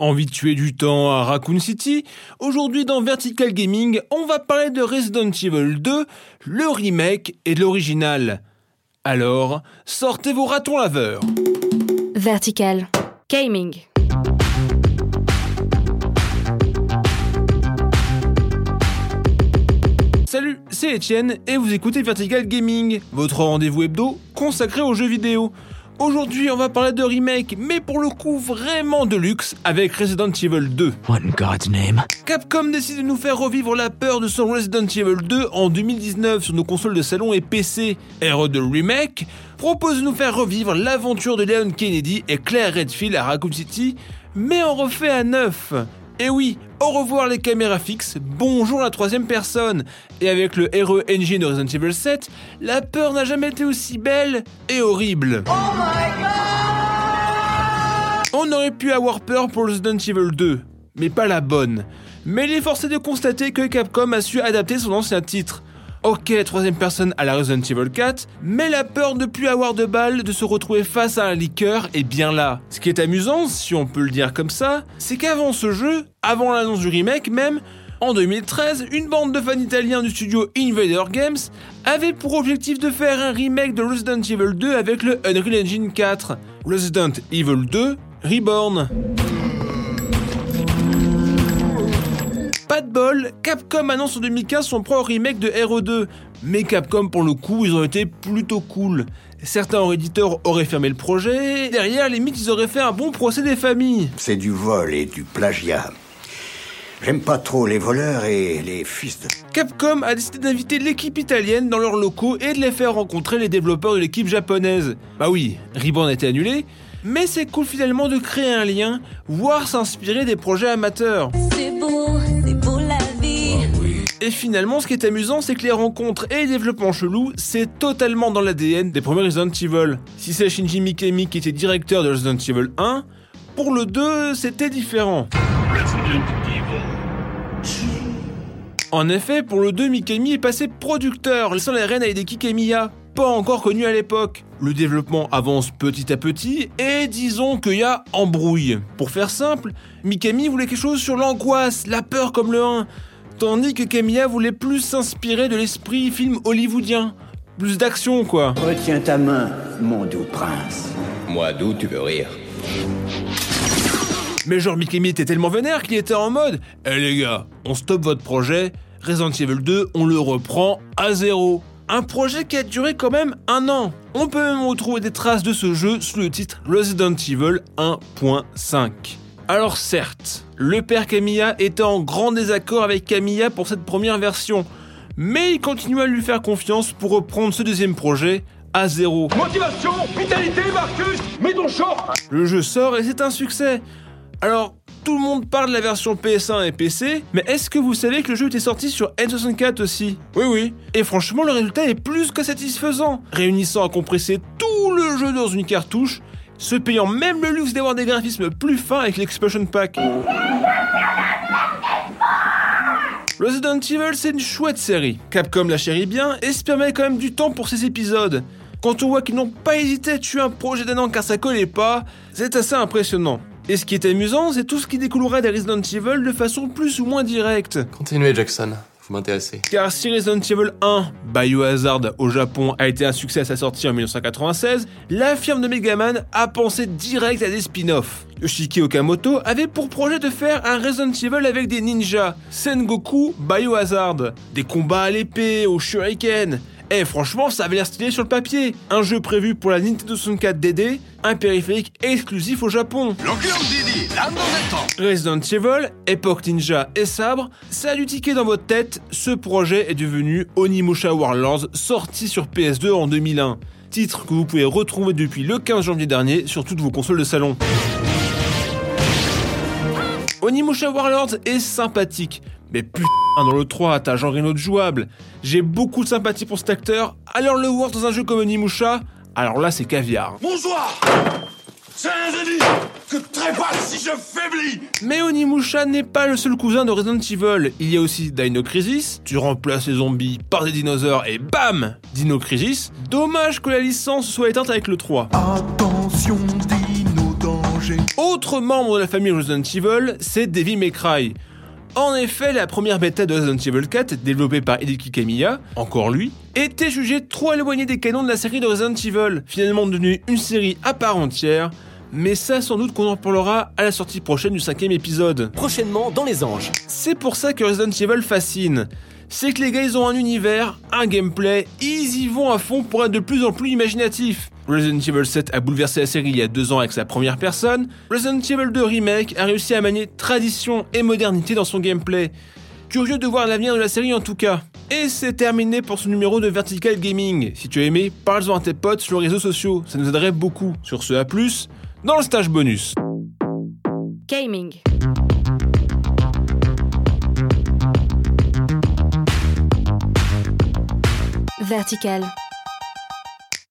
Envie de tuer du temps à Raccoon City Aujourd'hui dans Vertical Gaming, on va parler de Resident Evil 2, le remake et de l'original. Alors, sortez vos ratons laveurs. Vertical Gaming. Salut, c'est Etienne et vous écoutez Vertical Gaming, votre rendez-vous hebdo consacré aux jeux vidéo. Aujourd'hui, on va parler de remake, mais pour le coup vraiment de luxe, avec Resident Evil 2. What in God's name? Capcom décide de nous faire revivre la peur de son Resident Evil 2 en 2019 sur nos consoles de salon et PC. Hero de Remake propose de nous faire revivre l'aventure de Leon Kennedy et Claire Redfield à Raccoon City, mais en refait à neuf. Et oui, au revoir les caméras fixes, bonjour la troisième personne. Et avec le RE Engine de Resident Evil 7, la peur n'a jamais été aussi belle et horrible. On aurait pu avoir peur pour Resident Evil 2, mais pas la bonne. Mais il est forcé de constater que Capcom a su adapter son ancien titre. Ok, troisième personne à la Resident Evil 4, mais la peur de plus avoir de balles, de se retrouver face à un liqueur est bien là. Ce qui est amusant, si on peut le dire comme ça, c'est qu'avant ce jeu, avant l'annonce du remake même, en 2013, une bande de fans italiens du studio Invader Games avait pour objectif de faire un remake de Resident Evil 2 avec le Unreal Engine 4. Resident Evil 2 Reborn. Pas de bol, Capcom annonce en 2015 son propre remake de RE2. Mais Capcom, pour le coup, ils ont été plutôt cool. Certains éditeurs auraient fermé le projet, et derrière, limite, ils auraient fait un bon procès des familles. C'est du vol et du plagiat. J'aime pas trop les voleurs et les fils de... Capcom a décidé d'inviter l'équipe italienne dans leurs locaux et de les faire rencontrer les développeurs de l'équipe japonaise. Bah oui, Reborn a été annulé, mais c'est cool finalement de créer un lien, voire s'inspirer des projets amateurs. C'est beau, c'est. Et finalement, ce qui est amusant, c'est que les rencontres et les développements chelous, c'est totalement dans l'ADN des premiers Resident Evil. Si c'est Shinji Mikami qui était directeur de Resident Evil 1, pour le 2, c'était différent. En effet, pour le 2, Mikami est passé producteur, laissant les rênes à Hideki Kamiya, pas encore connu à l'époque. Le développement avance petit à petit et disons qu'il y a embrouille. Pour faire simple, Mikami voulait quelque chose sur l'angoisse, la peur comme le 1, tandis que Kamiya voulait plus s'inspirer de l'esprit film hollywoodien. Plus d'action quoi. Retiens ta main, mon doux prince. Moi, d'où tu veux rire Mais genre Mikami était tellement vénère qu'il était en mode Eh les gars, on stoppe votre projet, Resident Evil 2, on le reprend à zéro. Un projet qui a duré quand même un an. On peut même retrouver des traces de ce jeu sous le titre Resident Evil 1.5. Alors certes, le père Kamiya était en grand désaccord avec Kamiya pour cette première version, mais il continue à lui faire confiance pour reprendre ce deuxième projet à zéro. Motivation, vitalité, Marcus, mets ton short Le jeu sort et c'est un succès. Alors, tout le monde parle de la version PS1 et PC, mais est-ce que vous savez que le jeu était sorti sur N64 aussi? Oui, oui. Et franchement, le résultat est plus que satisfaisant, réunissant à compresser tout le jeu dans une cartouche, se payant même le luxe d'avoir des graphismes plus fins avec l'Expansion Pack. Resident Evil, c'est une chouette série. Capcom la chérit bien et se permet quand même du temps pour ses épisodes. Quand on voit qu'ils n'ont pas hésité à tuer un projet d'un an car ça collait pas, c'est assez impressionnant. Et ce qui est amusant, c'est tout ce qui découlerait des Resident Evil de façon plus ou moins directe. Continuez Jackson, vous m'intéressez. Car si Resident Evil 1, Biohazard au Japon, a été un succès à sa sortie en 1996, la firme de Megaman a pensé direct à des spin-offs. Yoshiki Okamoto avait pour projet de faire un Resident Evil avec des ninjas, Sengoku Biohazard, des combats à l'épée, au shuriken. Eh franchement, ça avait l'air stylé sur le papier. Un jeu prévu pour la Nintendo 64 DD, un périphérique exclusif au Japon. Resident Evil, époque ninja et sabre, ça a dû tiquer dans votre tête, ce projet est devenu Onimusha Warlords, sorti sur PS2 en 2001. Titre que vous pouvez retrouver depuis le 15 janvier dernier sur toutes vos consoles de salon. Onimusha Warlords est sympathique, mais putain, dans le 3, t'as Jean Reno de jouable. J'ai beaucoup de sympathie pour cet acteur, alors le voir dans un jeu comme Onimusha, alors là c'est caviar. Bonsoir C'est un ennemi que trépasse si je faiblis Mais Onimusha n'est pas le seul cousin de Resident Evil. Il y a aussi Dino Crisis, tu remplaces les zombies par des dinosaures et bam Dino Crisis. Dommage que la licence soit éteinte avec le 3. Attention, dino danger. Autre membre de la famille Resident Evil, c'est Devil May Cry. En effet, la première bêta de Resident Evil 4, développée par Hideki Kamiya, encore lui, était jugée trop éloignée des canons de la série de Resident Evil, finalement devenue une série à part entière, mais ça sans doute qu'on en parlera à la sortie prochaine du cinquième épisode. Prochainement dans les anges. C'est pour ça que Resident Evil fascine. C'est que les gars ils ont un univers, un gameplay, ils y vont à fond pour être de plus en plus imaginatifs. Resident Evil 7 a bouleversé la série il y a deux ans avec sa première personne. Resident Evil 2 Remake a réussi à manier tradition et modernité dans son gameplay. Curieux de voir l'avenir de la série en tout cas. Et c'est terminé pour ce numéro de Vertical Gaming. Si tu as aimé, parle-en à tes potes sur les réseaux sociaux, ça nous aiderait beaucoup. Sur ce, à plus, dans le stage bonus. Gaming. Vertical.